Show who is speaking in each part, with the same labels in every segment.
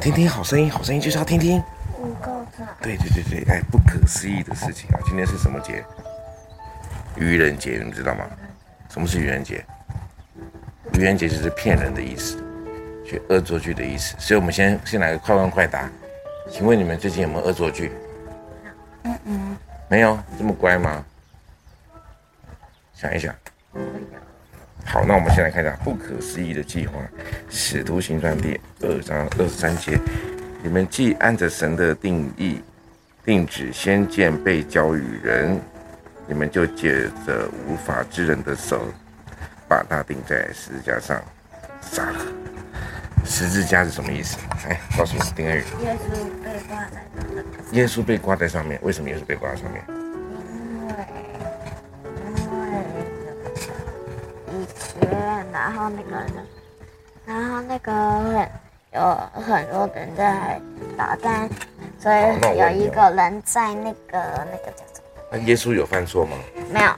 Speaker 1: 听听好声音，好声音就是要听听。
Speaker 2: 不够长。
Speaker 1: 对对对对，哎，不可思议的事情啊！今天是什么节？愚人节，你们知道吗？什么是愚人节？愚人节就是骗人的意思，去恶作剧的意思。所以我们先先来个快问快答，请问你们最近有没有恶作剧？
Speaker 2: 嗯嗯。
Speaker 1: 没有，这么乖吗？想一想。好，那我们先来看一下不可思议的计划，《使徒行传》第二章二十三节，你们既按着神的定义定旨，先见被交与人，你们就借着无法之人的手，把他钉在十字架上杀了。十字架是什么意思？哎，告诉我，丁恩宇。
Speaker 2: 耶稣被挂在上面。
Speaker 1: 耶稣被挂在上面，为什么耶稣被挂在上面？
Speaker 2: 然后那个人，然后那个有很多人在打仗，所以有一个人在那个那个叫什么？
Speaker 1: 那耶稣有犯错吗？
Speaker 2: 没有。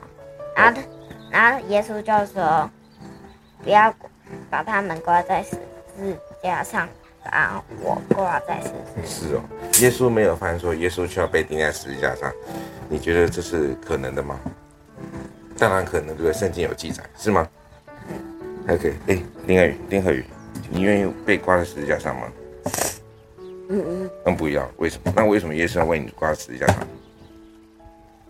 Speaker 2: 然后，然后耶稣就说：“不要把他们挂在十字架上，把我挂在十字架。”
Speaker 1: 是哦，耶稣没有犯错，耶稣却要被钉在十字架上。你觉得这是可能的吗？当然可能，对不对？圣经有记载，是吗？OK，哎，丁贺宇，丁贺宇，你愿意被挂在十字架上吗？
Speaker 2: 嗯嗯。
Speaker 1: 那不要，为什么？那为什么耶稣要为你挂在十字架上？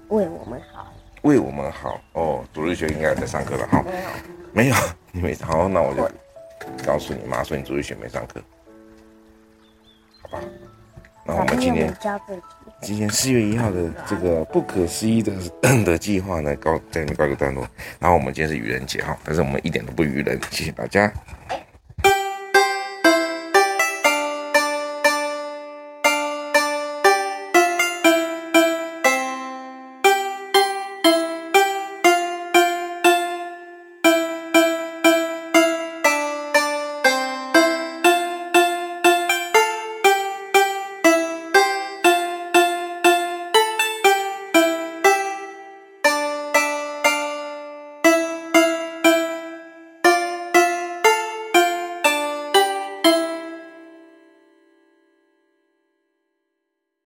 Speaker 2: 为我们好。
Speaker 1: 为我们好哦，主日学应该有在上课了哈。没有。没有，你没好，那我就告诉你妈说你主日学没上课，好吧？那我们今天今天四月一号的这个不可思议的 的计划呢，告在里面告一个段落。然后我们今天是愚人节哈，但是我们一点都不愚人，谢谢大家。